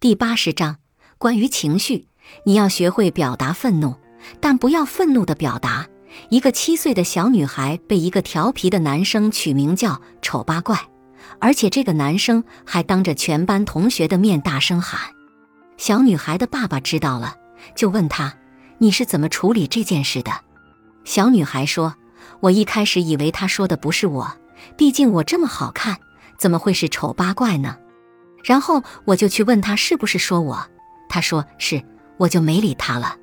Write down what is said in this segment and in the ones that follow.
第八十章关于情绪，你要学会表达愤怒，但不要愤怒的表达。一个七岁的小女孩被一个调皮的男生取名叫“丑八怪”，而且这个男生还当着全班同学的面大声喊。小女孩的爸爸知道了，就问他：“你是怎么处理这件事的？”小女孩说：“我一开始以为他说的不是我，毕竟我这么好看，怎么会是丑八怪呢？然后我就去问他是不是说我，他说是，我就没理他了。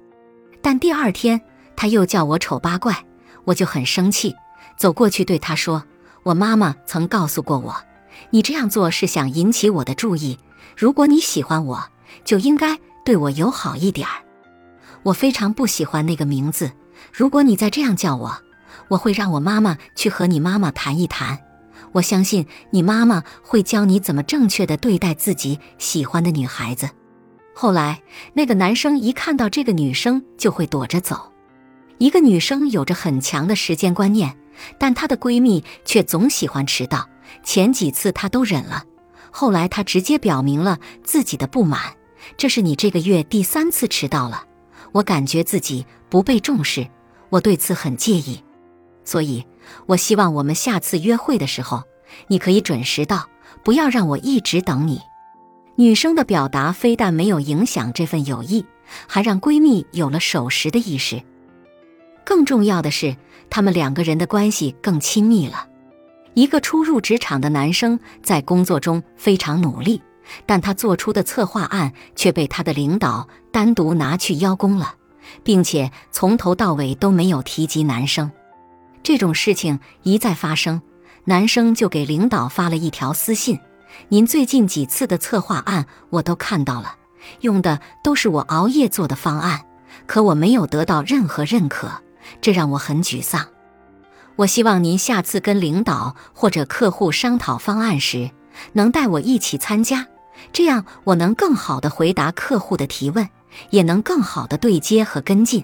但第二天他又叫我丑八怪，我就很生气，走过去对他说：‘我妈妈曾告诉过我，你这样做是想引起我的注意。如果你喜欢我，就应该对我友好一点儿。我非常不喜欢那个名字。’”如果你再这样叫我，我会让我妈妈去和你妈妈谈一谈。我相信你妈妈会教你怎么正确的对待自己喜欢的女孩子。后来，那个男生一看到这个女生就会躲着走。一个女生有着很强的时间观念，但她的闺蜜却总喜欢迟到。前几次她都忍了，后来她直接表明了自己的不满：“这是你这个月第三次迟到了，我感觉自己不被重视。”我对此很介意，所以我希望我们下次约会的时候，你可以准时到，不要让我一直等你。女生的表达非但没有影响这份友谊，还让闺蜜有了守时的意识。更重要的是，他们两个人的关系更亲密了。一个初入职场的男生在工作中非常努力，但他做出的策划案却被他的领导单独拿去邀功了。并且从头到尾都没有提及男生，这种事情一再发生，男生就给领导发了一条私信：“您最近几次的策划案我都看到了，用的都是我熬夜做的方案，可我没有得到任何认可，这让我很沮丧。我希望您下次跟领导或者客户商讨方案时，能带我一起参加，这样我能更好的回答客户的提问。”也能更好的对接和跟进。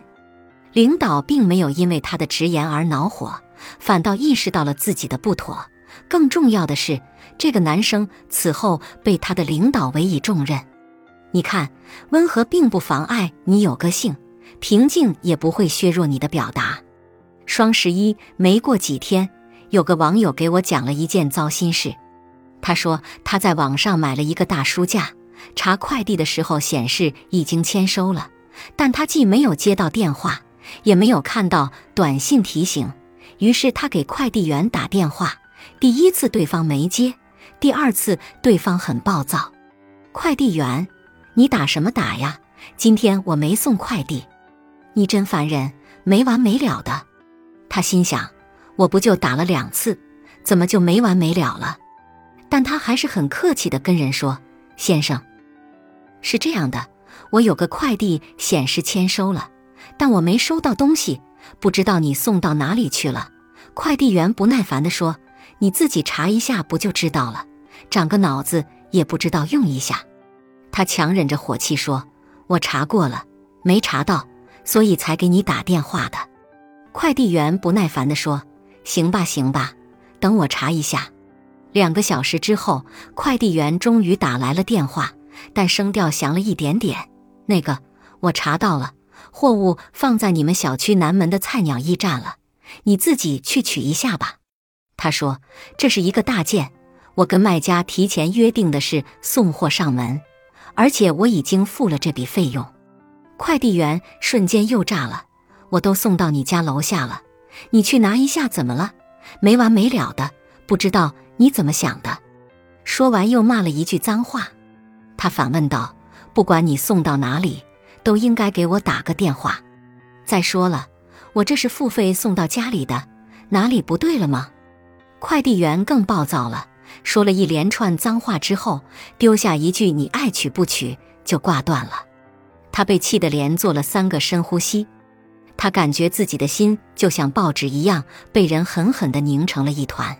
领导并没有因为他的直言而恼火，反倒意识到了自己的不妥。更重要的是，这个男生此后被他的领导委以重任。你看，温和并不妨碍你有个性，平静也不会削弱你的表达。双十一没过几天，有个网友给我讲了一件糟心事。他说他在网上买了一个大书架。查快递的时候显示已经签收了，但他既没有接到电话，也没有看到短信提醒。于是他给快递员打电话，第一次对方没接，第二次对方很暴躁。快递员，你打什么打呀？今天我没送快递，你真烦人，没完没了的。他心想，我不就打了两次，怎么就没完没了了？但他还是很客气的跟人说：“先生。”是这样的，我有个快递显示签收了，但我没收到东西，不知道你送到哪里去了。快递员不耐烦地说：“你自己查一下不就知道了？长个脑子也不知道用一下。”他强忍着火气说：“我查过了，没查到，所以才给你打电话的。”快递员不耐烦地说：“行吧，行吧，等我查一下。”两个小时之后，快递员终于打来了电话。但声调响了一点点。那个，我查到了，货物放在你们小区南门的菜鸟驿站了，你自己去取一下吧。他说这是一个大件，我跟卖家提前约定的是送货上门，而且我已经付了这笔费用。快递员瞬间又炸了，我都送到你家楼下了，你去拿一下怎么了？没完没了的，不知道你怎么想的。说完又骂了一句脏话。他反问道：“不管你送到哪里，都应该给我打个电话。再说了，我这是付费送到家里的，哪里不对了吗？”快递员更暴躁了，说了一连串脏话之后，丢下一句“你爱取不取”就挂断了。他被气得连做了三个深呼吸，他感觉自己的心就像报纸一样被人狠狠地拧成了一团。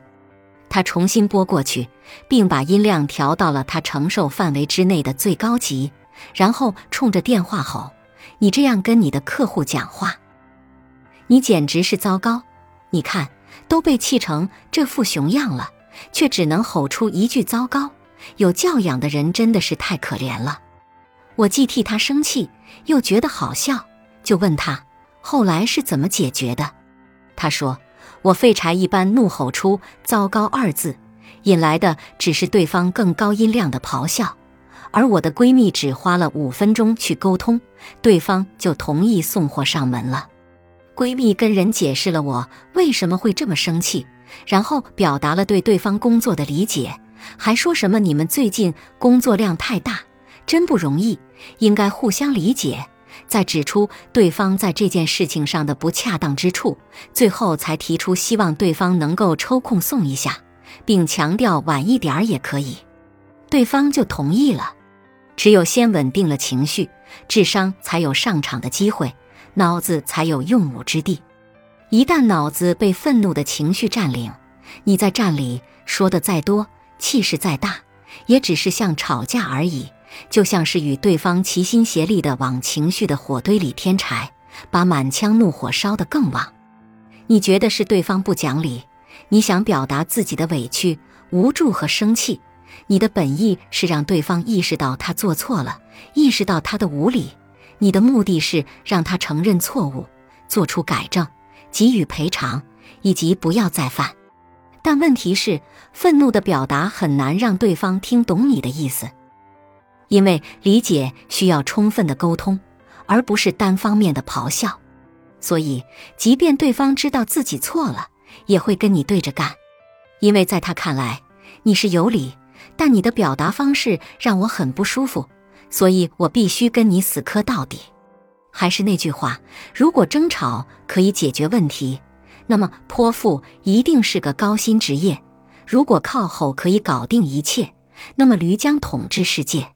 他重新拨过去，并把音量调到了他承受范围之内的最高级，然后冲着电话吼：“你这样跟你的客户讲话，你简直是糟糕！你看，都被气成这副熊样了，却只能吼出一句‘糟糕’。有教养的人真的是太可怜了。”我既替他生气，又觉得好笑，就问他后来是怎么解决的。他说：“我废柴一般怒吼出‘糟糕’二字，引来的只是对方更高音量的咆哮。而我的闺蜜只花了五分钟去沟通，对方就同意送货上门了。闺蜜跟人解释了我为什么会这么生气，然后表达了对对方工作的理解，还说什么你们最近工作量太大。”真不容易，应该互相理解。再指出对方在这件事情上的不恰当之处，最后才提出希望对方能够抽空送一下，并强调晚一点儿也可以。对方就同意了。只有先稳定了情绪，智商才有上场的机会，脑子才有用武之地。一旦脑子被愤怒的情绪占领，你在站里说的再多，气势再大，也只是像吵架而已。就像是与对方齐心协力的往情绪的火堆里添柴，把满腔怒火烧得更旺。你觉得是对方不讲理，你想表达自己的委屈、无助和生气，你的本意是让对方意识到他做错了，意识到他的无理，你的目的是让他承认错误，做出改正，给予赔偿，以及不要再犯。但问题是，愤怒的表达很难让对方听懂你的意思。因为理解需要充分的沟通，而不是单方面的咆哮，所以即便对方知道自己错了，也会跟你对着干。因为在他看来你是有理，但你的表达方式让我很不舒服，所以我必须跟你死磕到底。还是那句话，如果争吵可以解决问题，那么泼妇一定是个高薪职业；如果靠吼可以搞定一切，那么驴将统治世界。